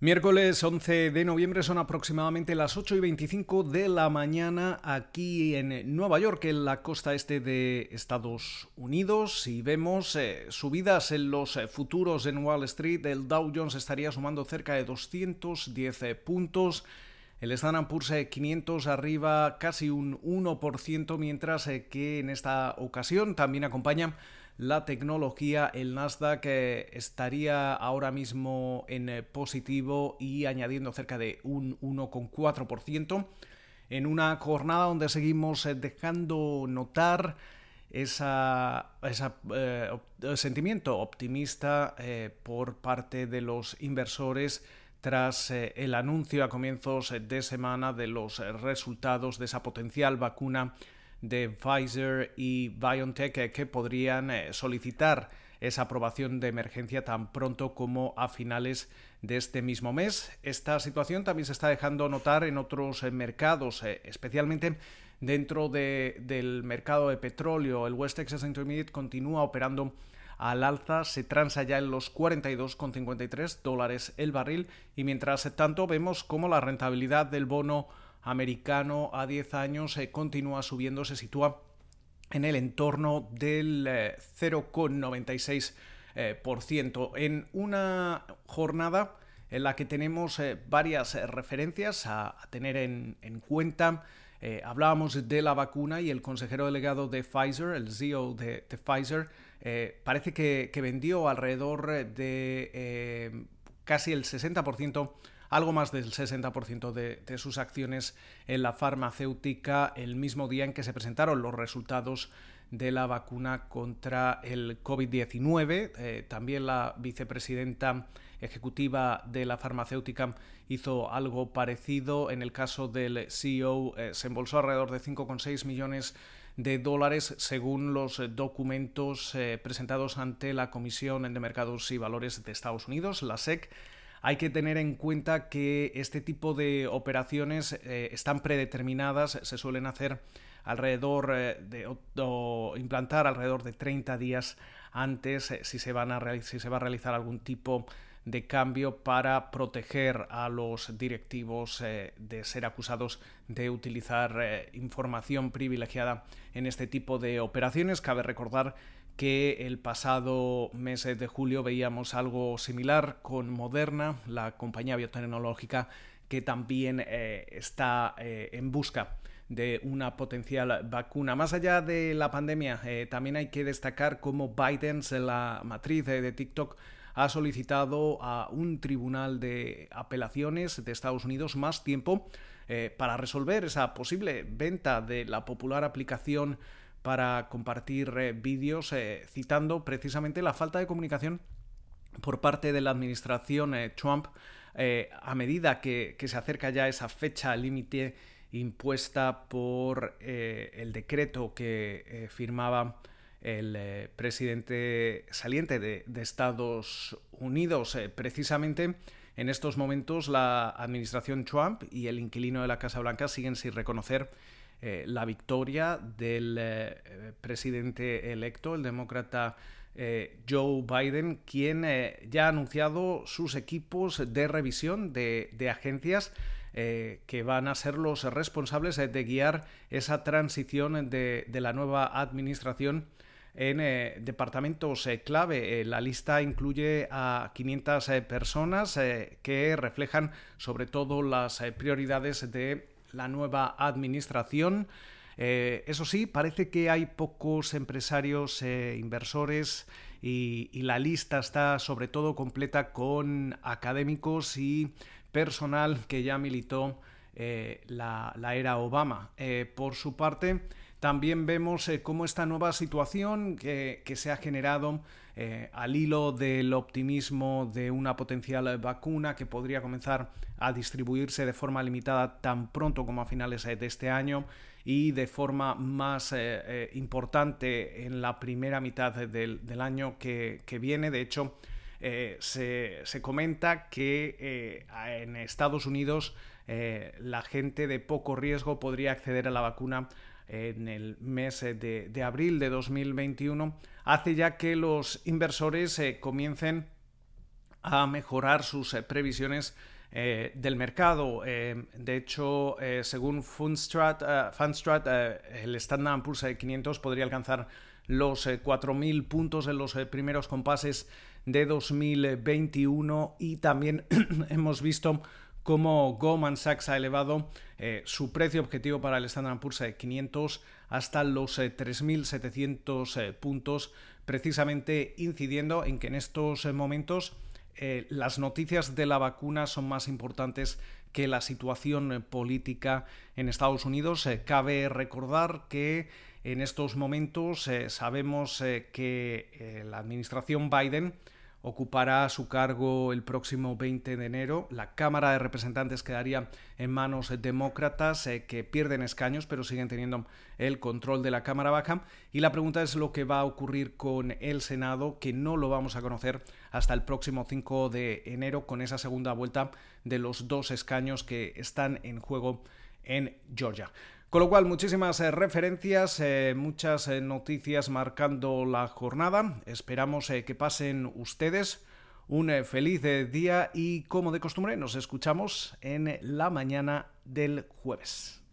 Miércoles 11 de noviembre son aproximadamente las 8 y 25 de la mañana aquí en Nueva York, en la costa este de Estados Unidos. Y vemos eh, subidas en los eh, futuros en Wall Street. El Dow Jones estaría sumando cerca de 210 eh, puntos. El Standard Poor's 500 arriba casi un 1%, mientras que en esta ocasión también acompaña la tecnología, el Nasdaq eh, estaría ahora mismo en eh, positivo y añadiendo cerca de un 1,4% en una jornada donde seguimos eh, dejando notar ese sentimiento optimista por parte de los inversores tras el anuncio a comienzos de semana de los resultados de esa potencial vacuna de Pfizer y BioNTech eh, que podrían eh, solicitar esa aprobación de emergencia tan pronto como a finales de este mismo mes. Esta situación también se está dejando notar en otros eh, mercados, especialmente dentro del mercado de petróleo. El West Texas Intermediate continúa operando al alza, se transa ya en los 42,53 dólares el barril y mientras tanto vemos cómo la rentabilidad del bono americano a 10 años eh, continúa subiendo, se sitúa en el entorno del 0,96%. Eh, eh, en una jornada en la que tenemos varias referencias a, tener en, cuenta. hablábamos de la vacuna y el consejero delegado de Pfizer, el CEO de, Pfizer, parece que, que, vendió alrededor de casi el 60% algo más del 60% de, sus acciones en la farmacéutica el mismo día en que se presentaron los resultados de la vacuna contra el COVID-19. Eh, también la vicepresidenta ejecutiva de la farmacéutica hizo algo parecido. En el caso del CEO eh, se embolsó alrededor de 5,6 millones de dólares según los documentos eh, presentados ante la Comisión de Mercados y Valores de Estados Unidos, la SEC. Hay que tener en cuenta que este tipo de operaciones eh, están predeterminadas, se suelen hacer alrededor eh, de implantar alrededor de 30 días antes eh, si, se van a si se va a realizar algún tipo de cambio para proteger a los directivos de ser acusados de utilizar información privilegiada en este tipo de operaciones. Cabe recordar que el pasado mes de julio veíamos algo similar con Moderna, la compañía biotecnológica que también eh, está eh, en busca de una potencial vacuna. Más allá de la pandemia, eh, también hay que destacar cómo Biden, la matriz de TikTok, ha solicitado a un tribunal de apelaciones de Estados Unidos más tiempo para resolver esa posible venta de la popular aplicación para compartir eh, vídeos eh, citando precisamente la falta de comunicación por parte de la administración eh, Trump a medida que, se acerca ya esa fecha límite impuesta por el decreto que firmaba el presidente saliente de, de Estados Unidos. precisamente en estos momentos la administración Trump y el inquilino de la Casa Blanca siguen sin reconocer eh, la victoria del eh, presidente electo, el demócrata eh, Joe Biden, quien ya ha anunciado sus equipos de revisión de, agencias que van a ser los responsables de guiar esa transición de, la nueva administración en departamentos clave. la lista incluye a 500 personas que reflejan sobre todo las prioridades de la nueva administración. Eh, eso sí, parece que hay pocos empresarios inversores y, la lista está sobre todo completa con académicos y personal que ya militó eh, la, era Obama. por su parte, también vemos cómo esta nueva situación que, que se ha generado eh, al hilo del optimismo de una potencial vacuna que podría comenzar a distribuirse de forma limitada tan pronto como a finales de este año y de forma más eh, eh, importante en la primera mitad del, año que, viene. De hecho, se, se, comenta que en Estados Unidos la gente de poco riesgo podría acceder a la vacuna en el mes de, abril de 2021 hace ya que los inversores eh, comiencen a mejorar sus previsiones del mercado. de hecho, según Fundstrat, Fundstrat el Standard Poor's 500 podría alcanzar los 4.000 puntos en los primeros compases de 2021 y también hemos visto cómo Goldman Sachs ha elevado eh, su precio objetivo para el Standard Poor's 500 hasta los 3.700 eh, eh, puntos, precisamente incidiendo en que en estos momentos las noticias de la vacuna son más importantes que la situación política en Estados Unidos. cabe recordar que en estos momentos sabemos que la administración Biden ocupará su cargo el próximo 20 de enero. La Cámara de Representantes quedaría en manos demócratas eh, que pierden escaños pero siguen teniendo el control de la Cámara Baja. Y la pregunta es lo que va a ocurrir con el Senado, que no lo vamos a conocer hasta el próximo 5 de enero con esa segunda vuelta de los dos escaños que están en juego en Georgia. Con lo cual, muchísimas eh, referencias, eh, muchas eh, noticias marcando la jornada. Esperamos que pasen ustedes un feliz día y, como de costumbre, nos escuchamos en la mañana del jueves.